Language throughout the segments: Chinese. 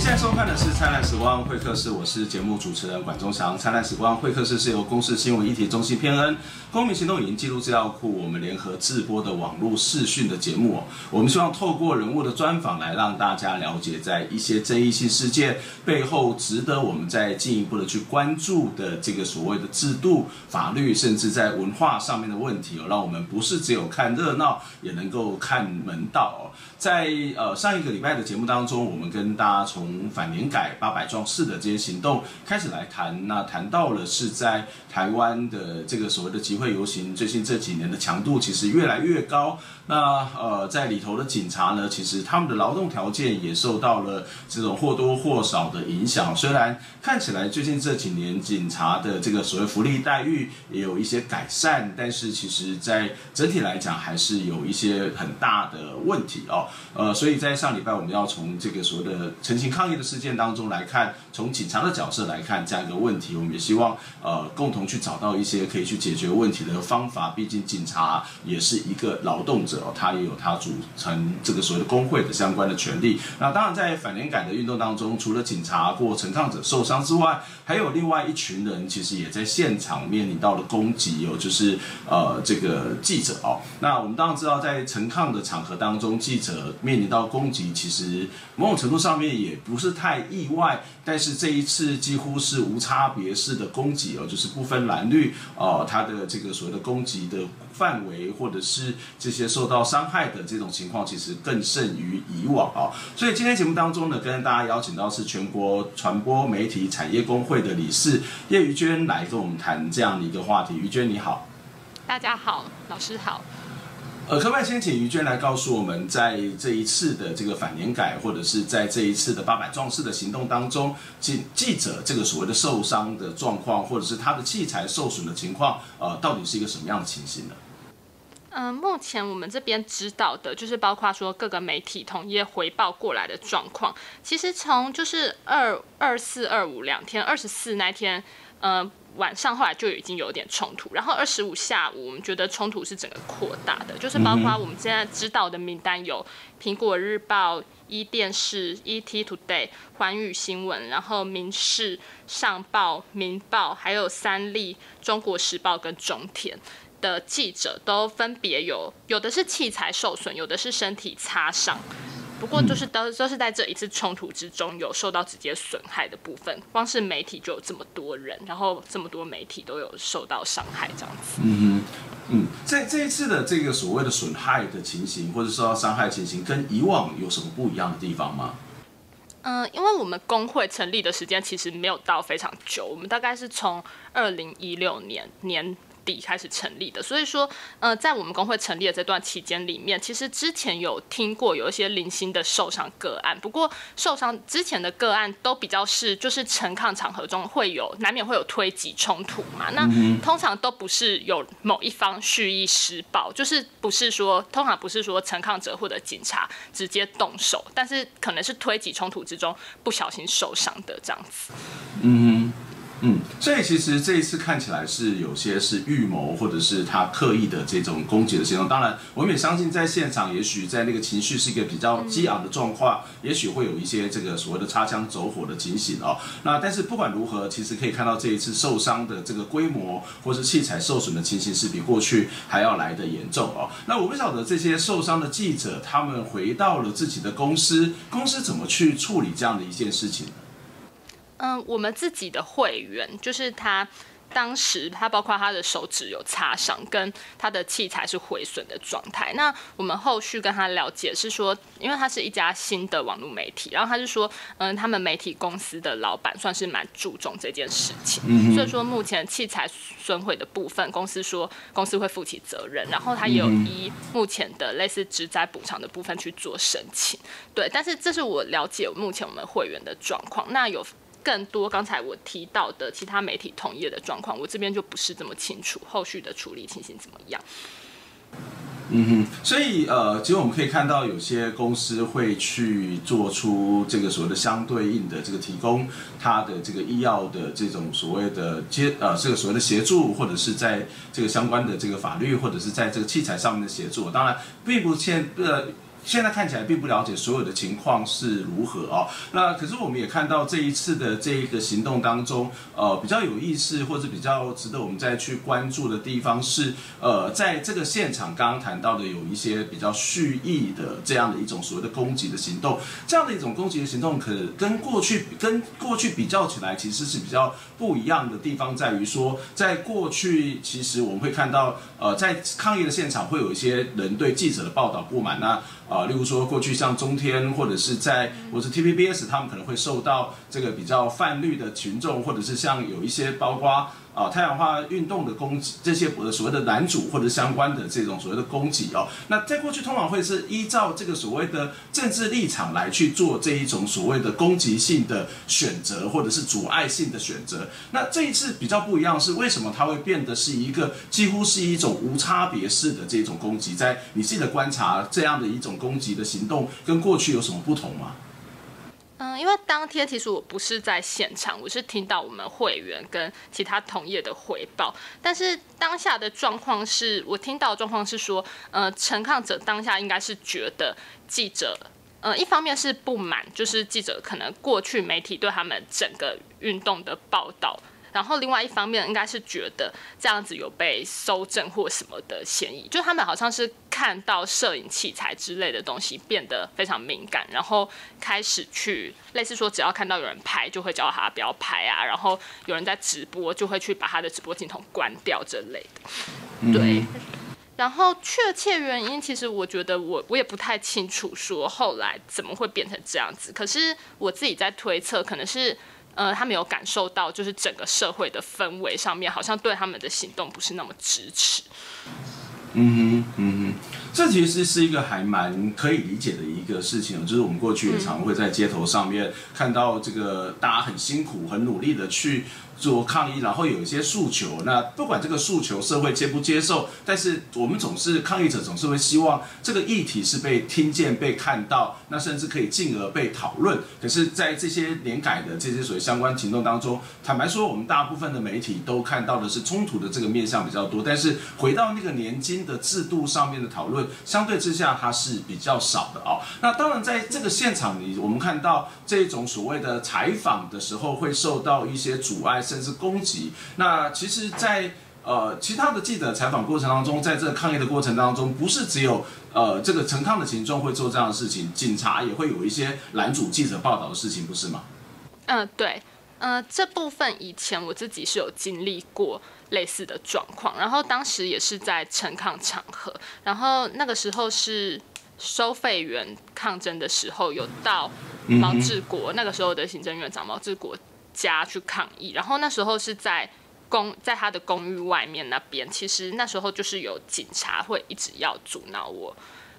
现在收看的是《灿烂时光会客室》，我是节目主持人管中祥。《灿烂时光会客室》是由公视新闻一体中心偏恩、公民行动影音记录资料库我们联合制播的网络视讯的节目。我们希望透过人物的专访来让大家了解，在一些争议性事件背后，值得我们再进一步的去关注的这个所谓的制度、法律，甚至在文化上面的问题哦，让我们不是只有看热闹，也能够看门道哦。在呃上一个礼拜的节目当中，我们跟大家从从反年改八百壮士的这些行动开始来谈，那谈到了是在台湾的这个所谓的集会游行，最近这几年的强度其实越来越高。那呃在里头的警察呢，其实他们的劳动条件也受到了这种或多或少的影响。虽然看起来最近这几年警察的这个所谓福利待遇也有一些改善，但是其实在整体来讲还是有一些很大的问题哦。呃，所以在上礼拜，我们要从这个所谓的陈情抗议的事件当中来看，从警察的角色来看这样一个问题，我们也希望呃共同去找到一些可以去解决问题的方法。毕竟警察也是一个劳动者哦，他也有他组成这个所谓的工会的相关的权利。那当然，在反年改的运动当中，除了警察或陈抗者受伤之外，还有另外一群人其实也在现场面临到了攻击哦，就是呃这个记者哦。那我们当然知道，在陈抗的场合当中，记者面临到攻击，其实某种程度上面也不是太意外。但是这一次几乎是无差别式的攻击哦，就是不分蓝绿哦，他的这个所谓的攻击的范围，或者是这些受到伤害的这种情况，其实更甚于以往哦。所以今天节目当中呢，跟大家邀请到是全国传播媒体产业工会的理事叶于娟来跟我们谈这样的一个话题。于娟你好，大家好，老师好。呃，可不可以先请于娟来告诉我们，在这一次的这个反年改，或者是在这一次的八百壮士的行动当中，记记者这个所谓的受伤的状况，或者是他的器材受损的情况，呃，到底是一个什么样的情形呢？嗯、呃，目前我们这边知道的，就是包括说各个媒体统一回报过来的状况，其实从就是二二四二五两天，二十四那天，呃。晚上后来就已经有点冲突，然后二十五下午我们觉得冲突是整个扩大的，就是包括我们现在知道的名单有苹果日报、一电视、ET Today、环宇新闻，然后民视、上报、民报，还有三立、中国时报跟中天的记者都分别有，有的是器材受损，有的是身体擦伤。不过就是都都是在这一次冲突之中有受到直接损害的部分，光是媒体就有这么多人，然后这么多媒体都有受到伤害这样子。嗯哼，嗯，在这一次的这个所谓的损害的情形或者受到伤害的情形，跟以往有什么不一样的地方吗？嗯、呃，因为我们工会成立的时间其实没有到非常久，我们大概是从二零一六年年。底开始成立的，所以说，呃，在我们工会成立的这段期间里面，其实之前有听过有一些零星的受伤个案，不过受伤之前的个案都比较是，就是陈抗场合中会有难免会有推挤冲突嘛，那通常都不是有某一方蓄意施暴，就是不是说通常不是说陈抗者或者警察直接动手，但是可能是推挤冲突之中不小心受伤的这样子。嗯。嗯，所以其实这一次看起来是有些是预谋，或者是他刻意的这种攻击的行动。当然，我们也相信在现场，也许在那个情绪是一个比较激昂的状况，也许会有一些这个所谓的擦枪走火的情形哦。那但是不管如何，其实可以看到这一次受伤的这个规模，或是器材受损的情形是比过去还要来的严重哦。那我不晓得这些受伤的记者，他们回到了自己的公司，公司怎么去处理这样的一件事情呢？嗯，我们自己的会员就是他。当时他包括他的手指有擦伤，跟他的器材是毁损的状态。那我们后续跟他了解是说，因为他是一家新的网络媒体，然后他是说，嗯，他们媒体公司的老板算是蛮注重这件事情，所以说目前器材损毁的部分，公司说公司会负起责任，然后他也有依目前的类似职灾补偿的部分去做申请。对，但是这是我了解目前我们会员的状况。那有。更多刚才我提到的其他媒体同业的状况，我这边就不是这么清楚，后续的处理情形怎么样？嗯哼，所以呃，其实我们可以看到有些公司会去做出这个所谓的相对应的这个提供它的这个医药的这种所谓的接呃这个所谓的协助，或者是在这个相关的这个法律或者是在这个器材上面的协助。当然，并不限呃。现在看起来并不了解所有的情况是如何哦。那可是我们也看到这一次的这一个行动当中，呃，比较有意思或者比较值得我们再去关注的地方是，呃，在这个现场刚刚谈到的有一些比较蓄意的这样的一种所谓的攻击的行动，这样的一种攻击的行动，可跟过去跟过去比较起来，其实是比较不一样的地方在于说，在过去其实我们会看到，呃，在抗议的现场会有一些人对记者的报道不满，那。例如说过去像中天或者是在我是 TVBS，他们可能会受到这个比较泛绿的群众，或者是像有一些包括啊太阳花运动的攻击，这些所谓的男主或者相关的这种所谓的攻击哦。那在过去通常会是依照这个所谓的政治立场来去做这一种所谓的攻击性的选择，或者是阻碍性的选择。那这一次比较不一样是为什么它会变得是一个几乎是一种无差别式的这种攻击？在你自己的观察，这样的一种。攻击的行动跟过去有什么不同吗？嗯，因为当天其实我不是在现场，我是听到我们会员跟其他同业的回报。但是当下的状况是我听到的状况是说，呃，陈抗者当下应该是觉得记者，呃，一方面是不满，就是记者可能过去媒体对他们整个运动的报道。然后另外一方面应该是觉得这样子有被搜证或什么的嫌疑，就他们好像是看到摄影器材之类的东西变得非常敏感，然后开始去类似说只要看到有人拍就会叫他不要拍啊，然后有人在直播就会去把他的直播镜头关掉之类的。对，然后确切原因其实我觉得我我也不太清楚说后来怎么会变成这样子，可是我自己在推测可能是。呃，他没有感受到，就是整个社会的氛围上面，好像对他们的行动不是那么支持。嗯哼，嗯哼，这其实是一个还蛮可以理解的一个事情，就是我们过去也常会在街头上面看到这个大家很辛苦、很努力的去。做抗议，然后有一些诉求。那不管这个诉求社会接不接受，但是我们总是抗议者总是会希望这个议题是被听见、被看到，那甚至可以进而被讨论。可是，在这些年改的这些所谓相关行动当中，坦白说，我们大部分的媒体都看到的是冲突的这个面向比较多。但是回到那个年金的制度上面的讨论，相对之下它是比较少的哦。那当然，在这个现场里，我们看到这种所谓的采访的时候，会受到一些阻碍。甚至攻击。那其实在，在呃其他的记者采访过程当中，在这个抗议的过程当中，不是只有呃这个陈抗的群众会做这样的事情，警察也会有一些拦阻记者报道的事情，不是吗？嗯、呃，对，呃，这部分以前我自己是有经历过类似的状况，然后当时也是在陈抗场合，然后那个时候是收费员抗争的时候，有到毛志国、嗯、那个时候的行政院长毛志国。家去抗议，然后那时候是在公在他的公寓外面那边，其实那时候就是有警察会一直要阻挠我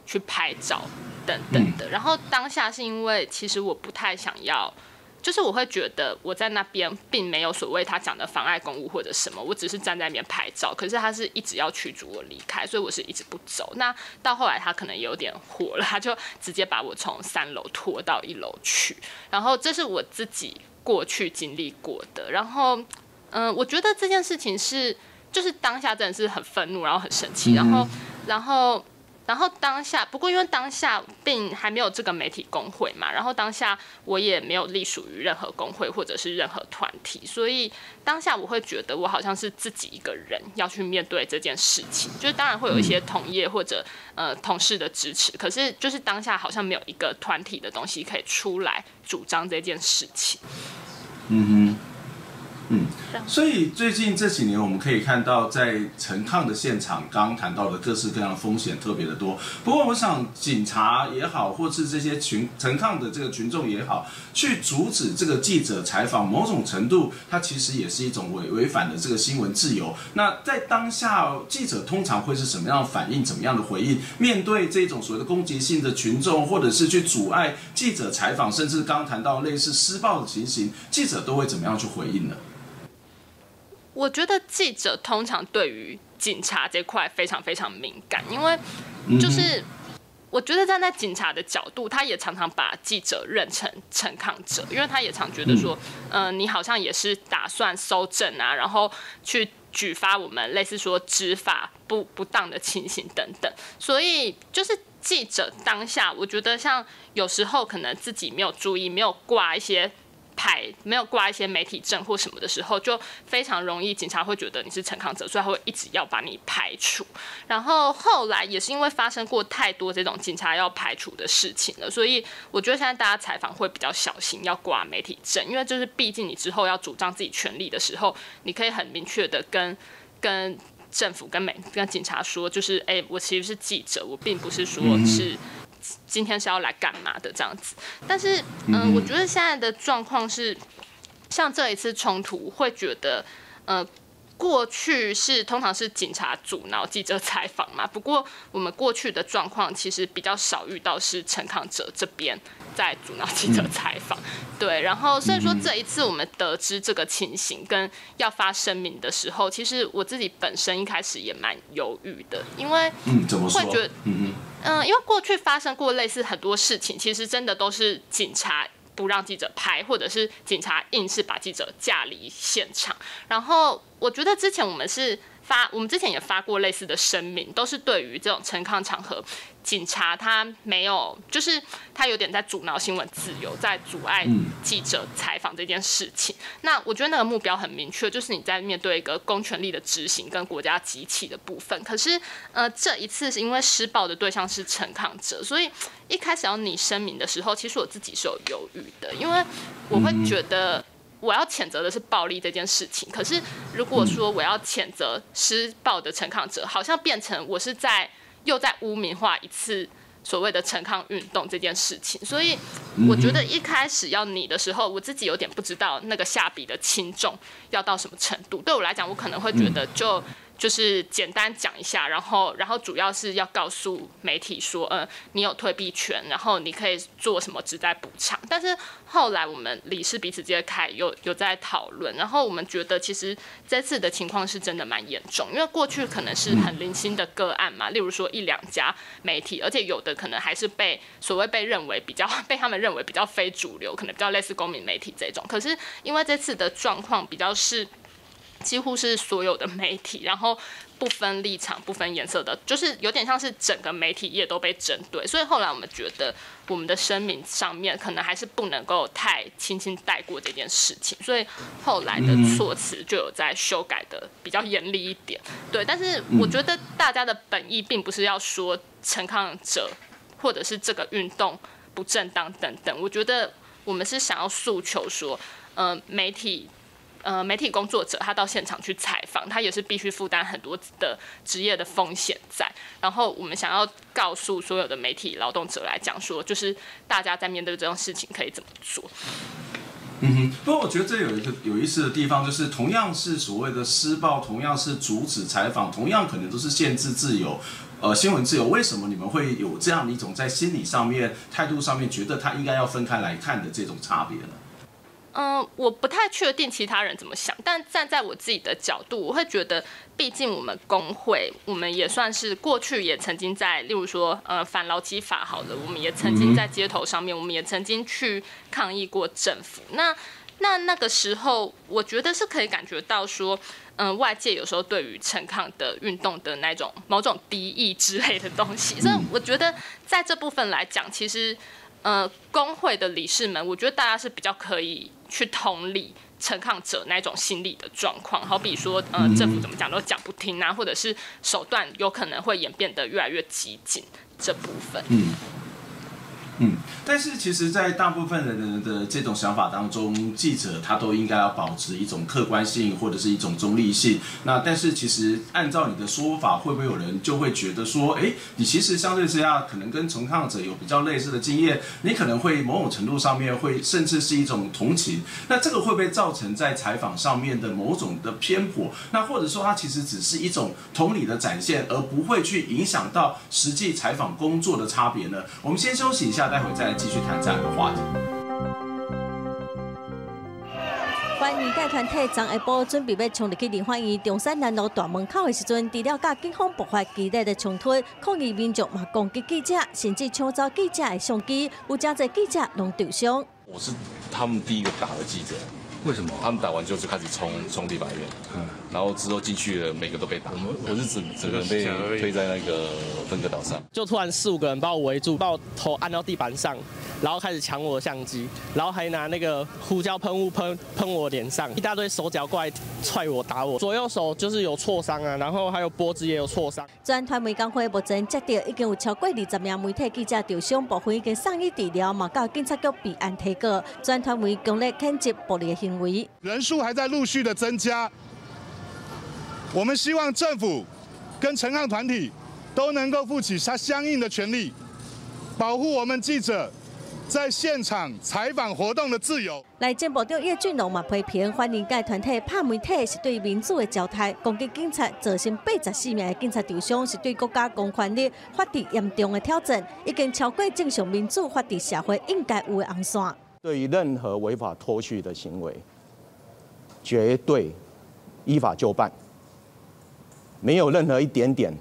去拍照等等的。然后当下是因为其实我不太想要，就是我会觉得我在那边并没有所谓他讲的妨碍公务或者什么，我只是站在那边拍照。可是他是一直要驱逐我离开，所以我是一直不走。那到后来他可能有点火了，他就直接把我从三楼拖到一楼去。然后这是我自己。过去经历过的，然后，嗯、呃，我觉得这件事情是，就是当下真的是很愤怒，然后很生气，然后，然后，然后当下，不过因为当下并还没有这个媒体工会嘛，然后当下我也没有隶属于任何工会或者是任何团体，所以当下我会觉得我好像是自己一个人要去面对这件事情，就是当然会有一些同业或者呃同事的支持，可是就是当下好像没有一个团体的东西可以出来。主张这件事情，嗯哼，嗯，所以最近这几年，我们可以看到，在陈抗的现场，刚谈到的各式各样的风险特别的多。不过，我想警察也好，或是这些群陈抗的这个群众也好，去阻止这个记者采访，某种程度，它其实也是一种违违反的这个新闻自由。那在当下，记者通常会是什么样反应？怎么样的回应？面对这种所谓的攻击性的群众，或者是去阻碍记者采访，甚至刚谈到类似施暴的情形，记者都会怎么样去回应呢？我觉得记者通常对于警察这块非常非常敏感，因为就是我觉得站在警察的角度，他也常常把记者认成陈抗者，因为他也常觉得说，嗯、呃，你好像也是打算搜证啊，然后去举发我们类似说执法不不当的情形等等，所以就是记者当下，我觉得像有时候可能自己没有注意，没有挂一些。牌没有挂一些媒体证或什么的时候，就非常容易，警察会觉得你是陈康泽，所以他会一直要把你排除。然后后来也是因为发生过太多这种警察要排除的事情了，所以我觉得现在大家采访会比较小心，要挂媒体证，因为就是毕竟你之后要主张自己权利的时候，你可以很明确的跟跟政府、跟美、跟警察说，就是哎、我其实是记者，我并不是说是。今天是要来干嘛的这样子？但是，嗯、呃，我觉得现在的状况是，像这一次冲突，会觉得，呃，过去是通常是警察阻挠记者采访嘛。不过，我们过去的状况其实比较少遇到是陈康哲这边在阻挠记者采访。对，然后所以说这一次我们得知这个情形跟要发声明的时候，其实我自己本身一开始也蛮犹豫的，因为嗯，怎么说？会觉得嗯嗯。嗯，因为过去发生过类似很多事情，其实真的都是警察不让记者拍，或者是警察硬是把记者架离现场。然后我觉得之前我们是发，我们之前也发过类似的声明，都是对于这种陈抗场合。警察他没有，就是他有点在阻挠新闻自由，在阻碍记者采访这件事情。那我觉得那个目标很明确，就是你在面对一个公权力的执行跟国家机器的部分。可是，呃，这一次是因为施暴的对象是陈抗者，所以一开始要拟声明的时候，其实我自己是有犹豫的，因为我会觉得我要谴责的是暴力这件事情。可是如果说我要谴责施暴的陈抗者，好像变成我是在。又在污名化一次所谓的陈抗运动这件事情，所以我觉得一开始要你的时候，我自己有点不知道那个下笔的轻重要到什么程度。对我来讲，我可能会觉得就。就是简单讲一下，然后，然后主要是要告诉媒体说，呃，你有退避权，然后你可以做什么只在补偿。但是后来我们理事彼此揭开，有有在讨论，然后我们觉得其实这次的情况是真的蛮严重，因为过去可能是很零星的个案嘛，例如说一两家媒体，而且有的可能还是被所谓被认为比较 被他们认为比较非主流，可能比较类似公民媒体这种。可是因为这次的状况比较是。几乎是所有的媒体，然后不分立场、不分颜色的，就是有点像是整个媒体业都被针对。所以后来我们觉得，我们的声明上面可能还是不能够太轻轻带过这件事情。所以后来的措辞就有在修改的比较严厉一点。对，但是我觉得大家的本意并不是要说陈抗者或者是这个运动不正当等等。我觉得我们是想要诉求说，呃，媒体。呃，媒体工作者他到现场去采访，他也是必须负担很多的职业的风险在。然后我们想要告诉所有的媒体劳动者来讲说，就是大家在面对这种事情可以怎么做。嗯哼，不过我觉得这有一个有意思的地方，就是同样是所谓的施暴，同样是阻止采访，同样可能都是限制自由，呃，新闻自由。为什么你们会有这样的一种在心理上面、态度上面觉得它应该要分开来看的这种差别呢？嗯、我不太确定其他人怎么想，但站在我自己的角度，我会觉得，毕竟我们工会，我们也算是过去也曾经在，例如说，呃，反劳基法好了，我们也曾经在街头上面，我们也曾经去抗议过政府。那那那个时候，我觉得是可以感觉到说，嗯、外界有时候对于陈抗的运动的那种某种敌意之类的东西，所以我觉得在这部分来讲，其实，呃，工会的理事们，我觉得大家是比较可以。去同理陈抗者那种心理的状况，好比说，呃，政府怎么讲都讲不听啊，或者是手段有可能会演变得越来越激进，这部分。嗯嗯，但是其实，在大部分人的这种想法当中，记者他都应该要保持一种客观性或者是一种中立性。那但是，其实按照你的说法，会不会有人就会觉得说，哎，你其实相对之下可能跟从抗者有比较类似的经验，你可能会某种程度上面会甚至是一种同情。那这个会不会造成在采访上面的某种的偏颇？那或者说，它其实只是一种同理的展现，而不会去影响到实际采访工作的差别呢？我们先休息一下。待会再来继续谈这样一个话题。欢迎该团体张一波准备要冲入去莲花院中山南路大门口的时阵，除了甲警方爆发激烈的冲突，抗议民众嘛攻击记者，甚至抢走记者的相机，有真侪记者拢受伤。我是他们第一个打的记者。为什么？他们打完之后就开始冲冲第八院，嗯，然后之后进去了，每个都被打，我是整整个人被推在那个分割岛上，就突然四五个人把我围住，把我头按到地板上，然后开始抢我的相机，然后还拿那个胡椒喷雾喷喷我脸上，一大堆手脚过来踹我打我，左右手就是有挫伤啊，然后还有脖子也有挫伤。专团媒工会目前接到已经有超过二十名媒体记者受伤，部分已经送医治疗，嘛到警察局备案提告。专团媒强烈谴责暴力的行为，人数还在陆续的增加。我们希望政府跟陈抗团体都能够负起他相应的权利，保护我们记者在现场采访活动的自由。来政部长叶俊龙嘛批评，欢迎该团体拍媒体是对民主的糟蹋，攻击警察造成八十四名的警察受伤，是对国家公权力法治严重的挑战，已经超过正常民主法治社会应该有的红线。对于任何违法脱序的行为，绝对依法就办，没有任何一点点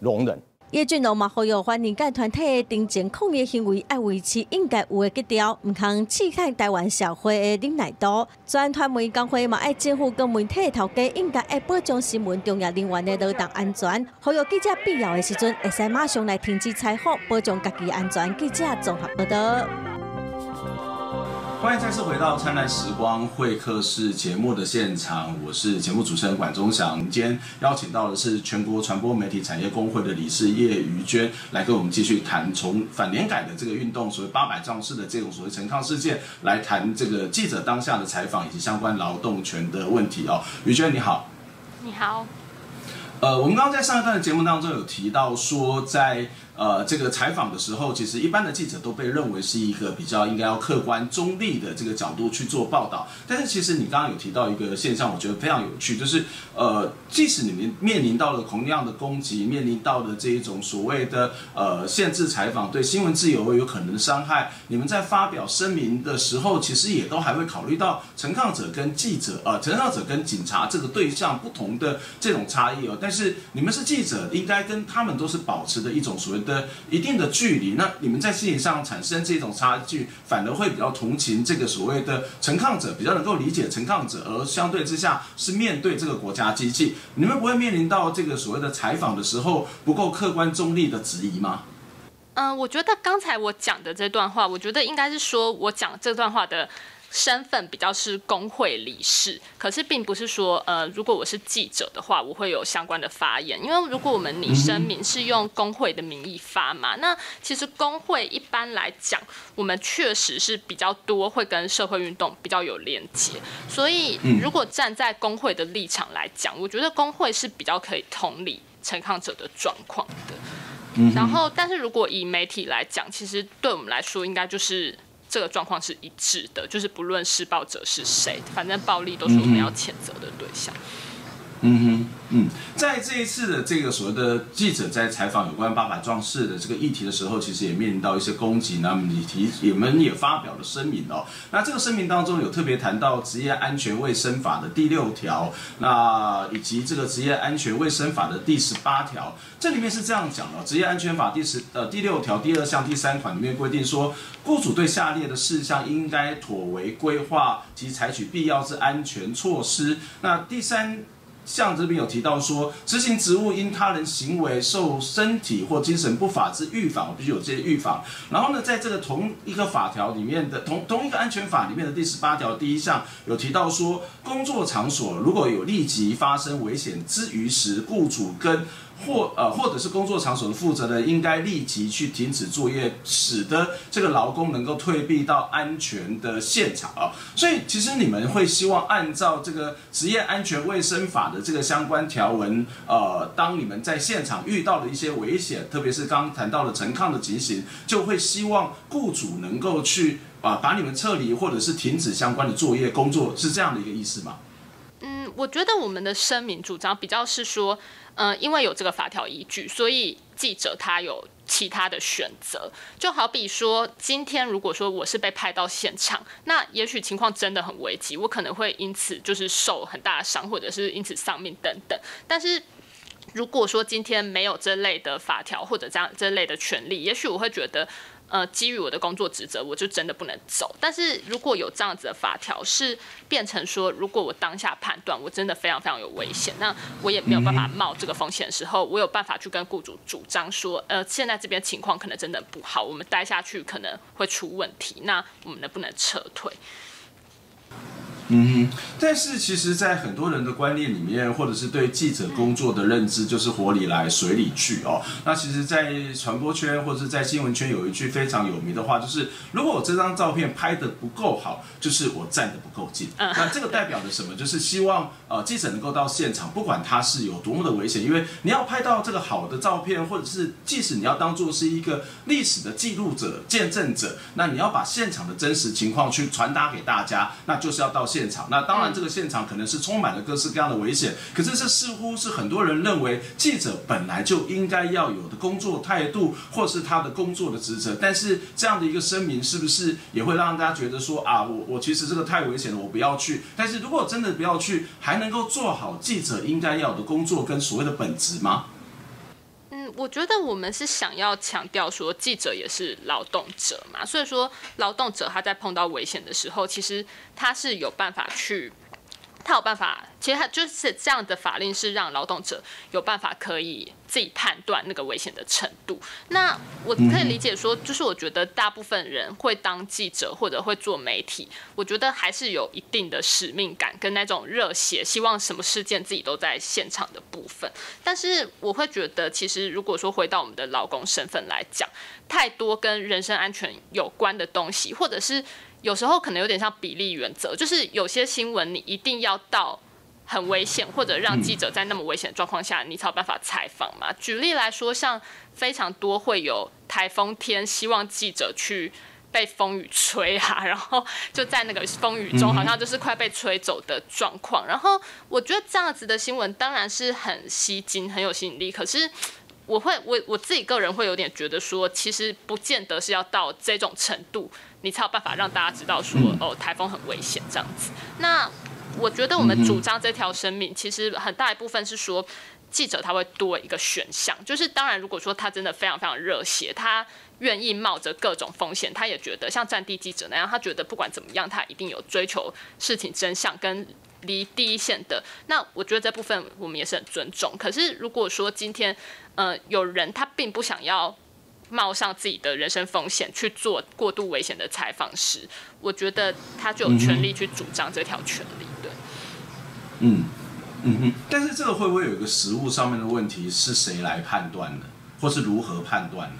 容忍。叶俊龙嘛呼吁欢迎该团体的定情抗议行为，要维持应该有的格调，唔通刺激台湾社会的忍耐度。专团媒工会嘛，爱政府跟媒体头家应该爱保障新闻从业人员的劳动安全，呼吁记者必要的时阵，会使马上来停止采访，保障家己安全。记者综合报道。欢迎再次回到《灿烂时光会客室》节目的现场，我是节目主持人管中祥。今天邀请到的是全国传播媒体产业工会的理事叶于娟，来跟我们继续谈从反联改的这个运动，所谓八百壮士的这种所谓陈抗事件，来谈这个记者当下的采访以及相关劳动权的问题哦。于娟你好，你好。呃，我们刚刚在上一段的节目当中有提到说，在呃，这个采访的时候，其实一般的记者都被认为是一个比较应该要客观中立的这个角度去做报道。但是其实你刚刚有提到一个现象，我觉得非常有趣，就是呃，即使你们面临到了同样的攻击，面临到了这一种所谓的呃限制采访，对新闻自由有可能伤害，你们在发表声明的时候，其实也都还会考虑到陈抗者跟记者，呃，陈抗者跟警察这个对象不同的这种差异哦。但是你们是记者，应该跟他们都是保持的一种所谓的一定的距离，那你们在心理上产生这种差距，反而会比较同情这个所谓的陈抗者，比较能够理解陈抗者，而相对之下是面对这个国家机器，你们不会面临到这个所谓的采访的时候不够客观中立的质疑吗？嗯、我觉得刚才我讲的这段话，我觉得应该是说我讲这段话的。身份比较是工会理事，可是并不是说，呃，如果我是记者的话，我会有相关的发言。因为如果我们拟声明是用工会的名义发嘛，那其实工会一般来讲，我们确实是比较多会跟社会运动比较有连接。所以如果站在工会的立场来讲，我觉得工会是比较可以同理陈抗者的状况的。然后，但是如果以媒体来讲，其实对我们来说，应该就是。这个状况是一致的，就是不论施暴者是谁，反正暴力都是我们要谴责的对象。嗯嗯哼，嗯，在这一次的这个所谓的记者在采访有关八百壮士的这个议题的时候，其实也面临到一些攻击。那么你提，你们也发表了声明哦。那这个声明当中有特别谈到职业安全卫生法的第六条，那以及这个职业安全卫生法的第十八条。这里面是这样讲的：职业安全法第十呃第六条第二项第三款里面规定说，雇主对下列的事项应该妥为规划及采取必要之安全措施。那第三。像这边有提到说，执行职务因他人行为受身体或精神不法之预防，必须有这些预防。然后呢，在这个同一个法条里面的同同一个安全法里面的第十八条第一项有提到说，工作场所如果有立即发生危险之余时，雇主跟或呃，或者是工作场所的负责人应该立即去停止作业，使得这个劳工能够退避到安全的现场啊。所以，其实你们会希望按照这个职业安全卫生法的这个相关条文，呃，当你们在现场遇到了一些危险，特别是刚谈到了陈抗的情形，就会希望雇主能够去啊、把你们撤离或者是停止相关的作业工作，是这样的一个意思吗？我觉得我们的声明主张比较是说。嗯、因为有这个法条依据，所以记者他有其他的选择。就好比说，今天如果说我是被派到现场，那也许情况真的很危急，我可能会因此就是受很大的伤，或者是因此丧命等等。但是如果说今天没有这类的法条或者这样这类的权利，也许我会觉得。呃，基于我的工作职责，我就真的不能走。但是如果有这样子的法条，是变成说，如果我当下判断我真的非常非常有危险，那我也没有办法冒这个风险的时候，我有办法去跟雇主主张说，呃，现在这边情况可能真的不好，我们待下去可能会出问题，那我们能不能撤退？嗯哼，但是其实，在很多人的观念里面，或者是对记者工作的认知，就是火里来，水里去哦。那其实，在传播圈或者是在新闻圈，有一句非常有名的话，就是如果我这张照片拍的不够好，就是我站的不够近。那这个代表着什么？就是希望呃记者能够到现场，不管他是有多么的危险，因为你要拍到这个好的照片，或者是即使你要当做是一个历史的记录者、见证者，那你要把现场的真实情况去传达给大家，那就是要到现场。现场，那当然，这个现场可能是充满了各式各样的危险。可是，这似乎是很多人认为记者本来就应该要有的工作态度，或是他的工作的职责。但是，这样的一个声明，是不是也会让大家觉得说啊，我我其实这个太危险了，我不要去。但是如果真的不要去，还能够做好记者应该要的工作跟所谓的本职吗？我觉得我们是想要强调说，记者也是劳动者嘛，所以说劳动者他在碰到危险的时候，其实他是有办法去。他有办法，其实他就是这样的法令是让劳动者有办法可以自己判断那个危险的程度。那我可以理解说，就是我觉得大部分人会当记者或者会做媒体，我觉得还是有一定的使命感跟那种热血，希望什么事件自己都在现场的部分。但是我会觉得，其实如果说回到我们的劳工身份来讲，太多跟人身安全有关的东西，或者是。有时候可能有点像比例原则，就是有些新闻你一定要到很危险，或者让记者在那么危险的状况下，你才有办法采访嘛。举例来说，像非常多会有台风天，希望记者去被风雨吹啊，然后就在那个风雨中，好像就是快被吹走的状况。然后我觉得这样子的新闻当然是很吸睛、很有吸引力，可是我会我我自己个人会有点觉得说，其实不见得是要到这种程度。你才有办法让大家知道说，哦，台风很危险这样子。那我觉得我们主张这条声明，其实很大一部分是说，记者他会多一个选项，就是当然如果说他真的非常非常热血，他愿意冒着各种风险，他也觉得像战地记者那样，他觉得不管怎么样，他一定有追求事情真相跟离第一线的。那我觉得这部分我们也是很尊重。可是如果说今天，呃，有人他并不想要。冒上自己的人身风险去做过度危险的采访时，我觉得他就有权利去主张这条权利。对，嗯嗯嗯。但是这个会不会有一个实物上面的问题？是谁来判断呢？或是如何判断呢？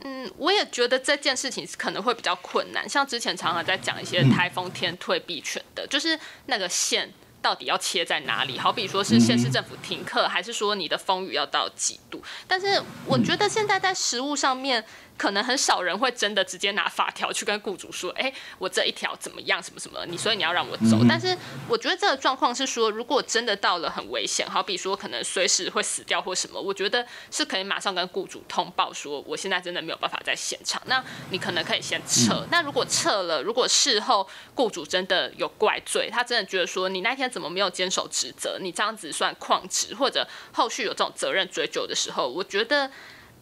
嗯，我也觉得这件事情可能会比较困难。像之前常常在讲一些台风天退避权的，就是那个线。到底要切在哪里？好比说是县市政府停课，还是说你的风雨要到几度？但是我觉得现在在食物上面。可能很少人会真的直接拿法条去跟雇主说，哎，我这一条怎么样，什么什么，你所以你要让我走。但是我觉得这个状况是说，如果真的到了很危险，好比说可能随时会死掉或什么，我觉得是可以马上跟雇主通报说，我现在真的没有办法在现场。那你可能可以先撤。那如果撤了，如果事后雇主真的有怪罪，他真的觉得说你那天怎么没有坚守职责，你这样子算旷职，或者后续有这种责任追究的时候，我觉得。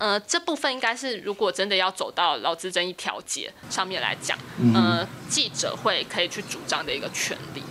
呃，这部分应该是，如果真的要走到劳资争议调解上面来讲，呃，记者会可以去主张的一个权利。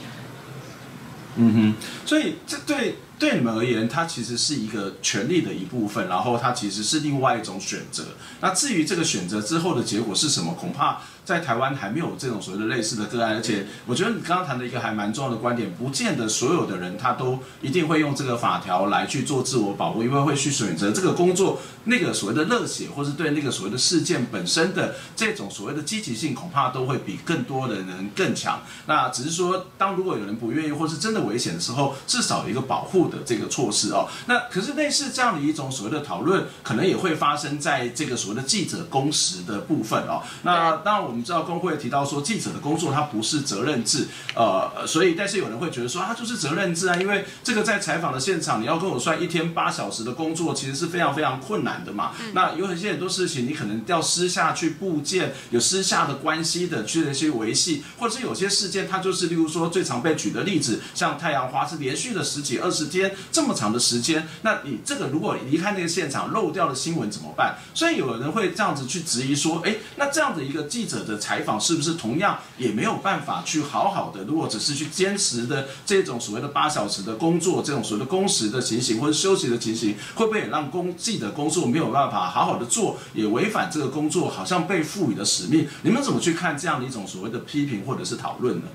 嗯哼，所以这对对你们而言，它其实是一个权利的一部分，然后它其实是另外一种选择。那至于这个选择之后的结果是什么，恐怕。在台湾还没有这种所谓的类似的个案，而且我觉得你刚刚谈的一个还蛮重要的观点，不见得所有的人他都一定会用这个法条来去做自我保护，因为会去选择这个工作那个所谓的热血，或是对那个所谓的事件本身的这种所谓的积极性，恐怕都会比更多的人更强。那只是说，当如果有人不愿意，或是真的危险的时候，至少有一个保护的这个措施哦。那可是类似这样的一种所谓的讨论，可能也会发生在这个所谓的记者工时的部分哦。那当然我。我们知道工会提到说，记者的工作它不是责任制，呃，所以但是有人会觉得说，它就是责任制啊，因为这个在采访的现场，你要跟我算一天八小时的工作，其实是非常非常困难的嘛。那有很些很多事情，你可能要私下去部件，有私下的关系的去那些维系，或者是有些事件，它就是例如说最常被举的例子，像太阳花是连续的十几二十天。这么长的时间，那你这个如果离开那个现场漏掉了新闻怎么办？所以有人会这样子去质疑说，诶，那这样的一个记者的采访是不是同样也没有办法去好好的？如果只是去坚持的这种所谓的八小时的工作，这种所谓的工时的情形或者休息的情形，会不会也让公记者工作没有办法好好的做，也违反这个工作好像被赋予的使命？你们怎么去看这样的一种所谓的批评或者是讨论呢？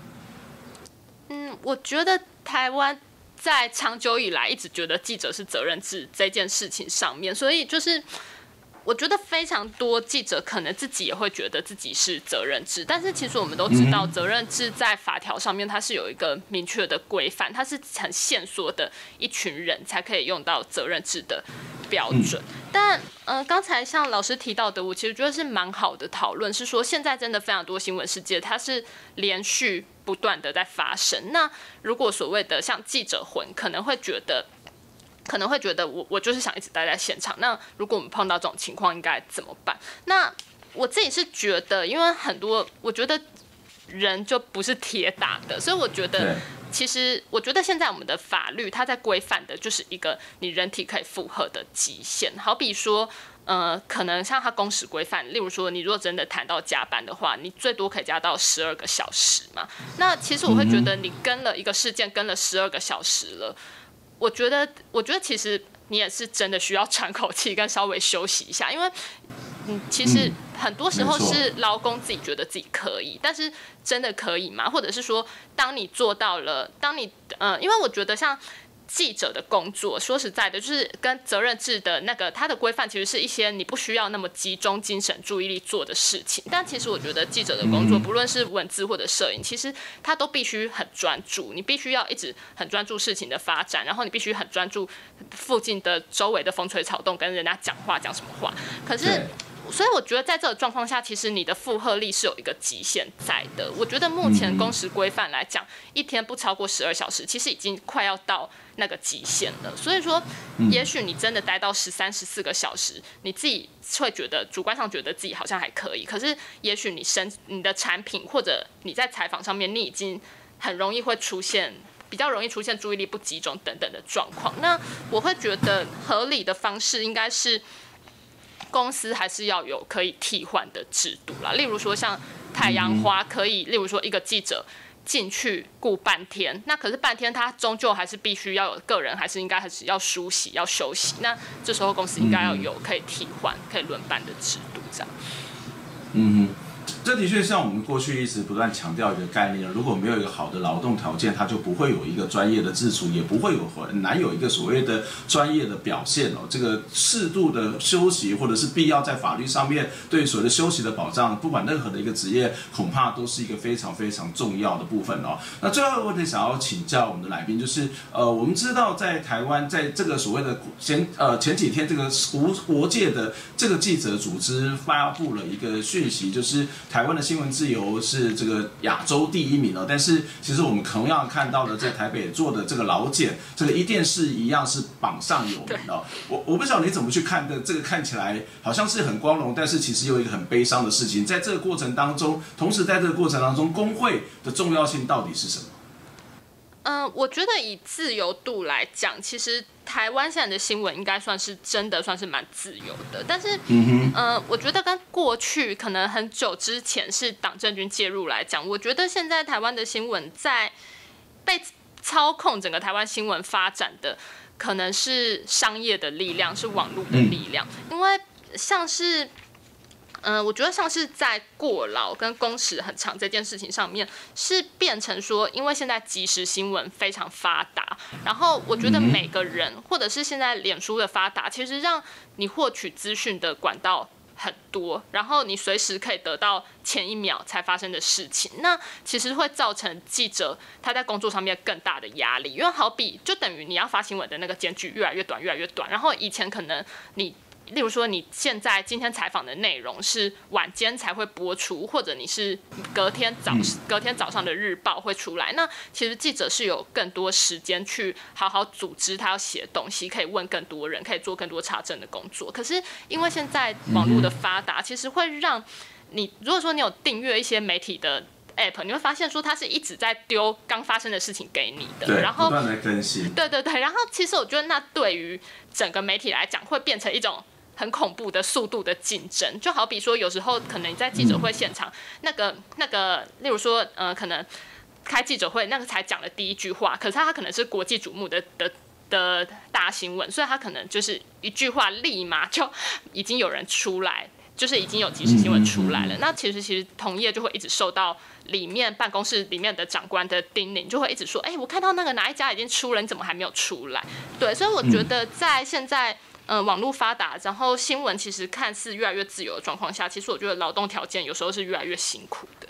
嗯，我觉得台湾在长久以来一直觉得记者是责任制这件事情上面，所以就是我觉得非常多记者可能自己也会觉得自己是责任制，但是其实我们都知道，责任制在法条上面它是有一个明确的规范，它是很限缩的一群人才可以用到责任制的标准。但呃，刚才像老师提到的，我其实觉得是蛮好的讨论，是说现在真的非常多新闻事件，它是连续。不断的在发生。那如果所谓的像记者魂，可能会觉得，可能会觉得我我就是想一直待在现场。那如果我们碰到这种情况，应该怎么办？那我自己是觉得，因为很多我觉得人就不是铁打的，所以我觉得其实我觉得现在我们的法律它在规范的就是一个你人体可以负荷的极限，好比说。呃，可能像他工时规范，例如说，你如果真的谈到加班的话，你最多可以加到十二个小时嘛。那其实我会觉得，你跟了一个事件跟了十二个小时了，我觉得，我觉得其实你也是真的需要喘口气，跟稍微休息一下，因为，嗯，其实很多时候是劳工自己觉得自己可以，但是真的可以吗？或者是说，当你做到了，当你，呃，因为我觉得像。记者的工作，说实在的，就是跟责任制的那个它的规范，其实是一些你不需要那么集中精神注意力做的事情。但其实我觉得记者的工作，不论是文字或者摄影，其实他都必须很专注，你必须要一直很专注事情的发展，然后你必须很专注附近的周围的风吹草动，跟人家讲话讲什么话。可是。所以我觉得在这个状况下，其实你的负荷力是有一个极限在的。我觉得目前工时规范来讲，一天不超过十二小时，其实已经快要到那个极限了。所以说，也许你真的待到十三、十四个小时，你自己会觉得主观上觉得自己好像还可以。可是，也许你生你的产品或者你在采访上面，你已经很容易会出现比较容易出现注意力不集中等等的状况。那我会觉得合理的方式应该是。公司还是要有可以替换的制度啦，例如说像太阳花可以，例如说一个记者进去顾半天，那可是半天他终究还是必须要有个人，还是应该还是要梳洗要休息，那这时候公司应该要有可以替换、可以轮班的制度，这样。嗯。这的确像我们过去一直不断强调一个概念，如果没有一个好的劳动条件，它就不会有一个专业的自处，也不会有很难有一个所谓的专业的表现哦。这个适度的休息，或者是必要在法律上面对所谓的休息的保障，不管任何的一个职业，恐怕都是一个非常非常重要的部分哦。那最后一个问题想要请教我们的来宾，就是呃，我们知道在台湾，在这个所谓的前呃前几天，这个国国界的这个记者组织发布了一个讯息，就是湾的新闻自由是这个亚洲第一名哦，但是其实我们同样看到了在台北做的这个老检，这个一电视一样是榜上有名哦。我我不知道你怎么去看的，这个看起来好像是很光荣，但是其实又一个很悲伤的事情，在这个过程当中，同时在这个过程当中，工会的重要性到底是什么？嗯，我觉得以自由度来讲，其实台湾现在的新闻应该算是真的算是蛮自由的。但是，嗯，呃，我觉得跟过去可能很久之前是党政军介入来讲，我觉得现在台湾的新闻在被操控，整个台湾新闻发展的可能是商业的力量，是网络的力量，因为像是。嗯、我觉得像是在过劳跟工时很长这件事情上面，是变成说，因为现在即时新闻非常发达，然后我觉得每个人或者是现在脸书的发达，其实让你获取资讯的管道很多，然后你随时可以得到前一秒才发生的事情，那其实会造成记者他在工作上面更大的压力，因为好比就等于你要发新闻的那个间距越来越短，越来越短，然后以前可能你。例如说，你现在今天采访的内容是晚间才会播出，或者你是隔天早隔天早上的日报会出来。那其实记者是有更多时间去好好组织他要写东西，可以问更多人，可以做更多查证的工作。可是因为现在网络的发达，其实会让你如果说你有订阅一些媒体的。app，你会发现说它是一直在丢刚发生的事情给你的，对，然后不断的更新。对对对，然后其实我觉得那对于整个媒体来讲，会变成一种很恐怖的速度的竞争。就好比说，有时候可能你在记者会现场，嗯、那个那个，例如说，呃，可能开记者会那个才讲的第一句话，可是他可能是国际瞩目的的的大新闻，所以他可能就是一句话立马就已经有人出来。就是已经有即时新闻出来了，那其实其实同业就会一直受到里面办公室里面的长官的叮咛，就会一直说，哎、欸，我看到那个哪一家已经出了，你怎么还没有出来？对，所以我觉得在现在，嗯、呃，网络发达，然后新闻其实看似越来越自由的状况下，其实我觉得劳动条件有时候是越来越辛苦的。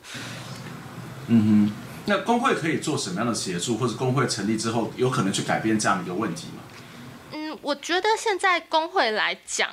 嗯哼，那工会可以做什么样的协助，或者工会成立之后有可能去改变这样的一个问题吗？嗯，我觉得现在工会来讲，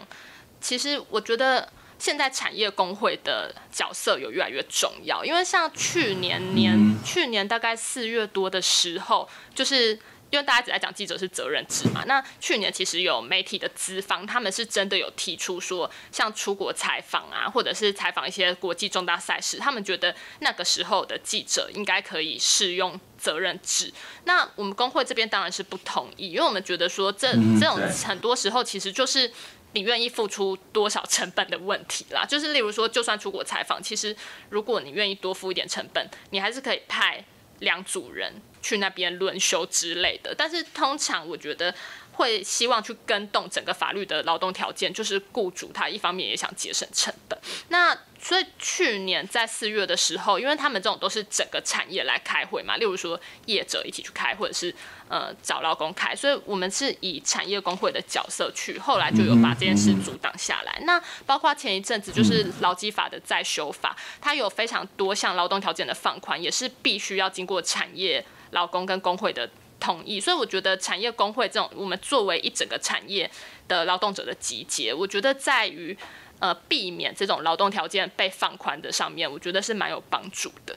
其实我觉得。现在产业工会的角色有越来越重要，因为像去年年，嗯、去年大概四月多的时候，就是因为大家一直在讲记者是责任制嘛，那去年其实有媒体的资方，他们是真的有提出说，像出国采访啊，或者是采访一些国际重大赛事，他们觉得那个时候的记者应该可以适用责任制。那我们工会这边当然是不同意，因为我们觉得说这这种很多时候其实就是。你愿意付出多少成本的问题啦，就是例如说，就算出国采访，其实如果你愿意多付一点成本，你还是可以派两组人去那边轮休之类的。但是通常我觉得会希望去跟动整个法律的劳动条件，就是雇主他一方面也想节省成本。那所以去年在四月的时候，因为他们这种都是整个产业来开会嘛，例如说业者一起去开，或者是呃找劳工开，所以我们是以产业工会的角色去，后来就有把这件事阻挡下来。那包括前一阵子就是劳基法的再修法，它有非常多项劳动条件的放宽，也是必须要经过产业劳工跟工会的同意。所以我觉得产业工会这种，我们作为一整个产业的劳动者的集结，我觉得在于。呃，避免这种劳动条件被放宽的上面，我觉得是蛮有帮助的。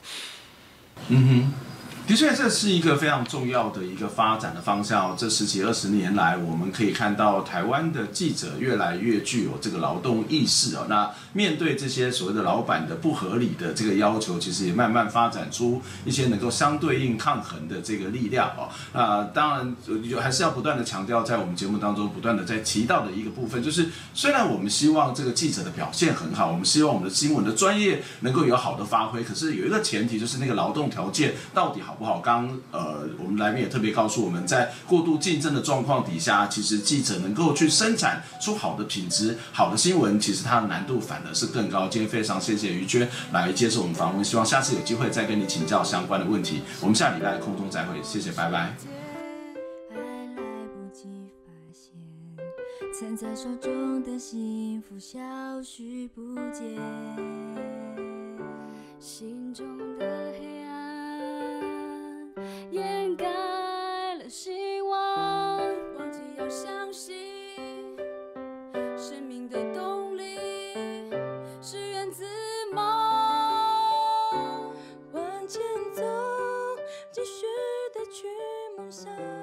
嗯哼。的确，这是一个非常重要的一个发展的方向。这十几二十年来，我们可以看到台湾的记者越来越具有这个劳动意识哦。那面对这些所谓的老板的不合理的这个要求，其实也慢慢发展出一些能够相对应抗衡的这个力量哦。那当然，就还是要不断的强调，在我们节目当中不断的在提到的一个部分，就是虽然我们希望这个记者的表现很好，我们希望我们的新闻的专业能够有好的发挥，可是有一个前提，就是那个劳动条件到底好。不好，刚呃，我们来宾也特别告诉我们，在过度竞争的状况底下，其实记者能够去生产出好的品质、好的新闻，其实它的难度反是更高。今天非常谢谢于娟来接受我们访问，希望下次有机会再跟你请教相关的问题。我们下礼拜空中再会，谢谢，拜拜。攥在手中的幸福消失不见，心中的黑暗掩盖了希望，忘记要相信，生命的动往前走，继续的去梦想。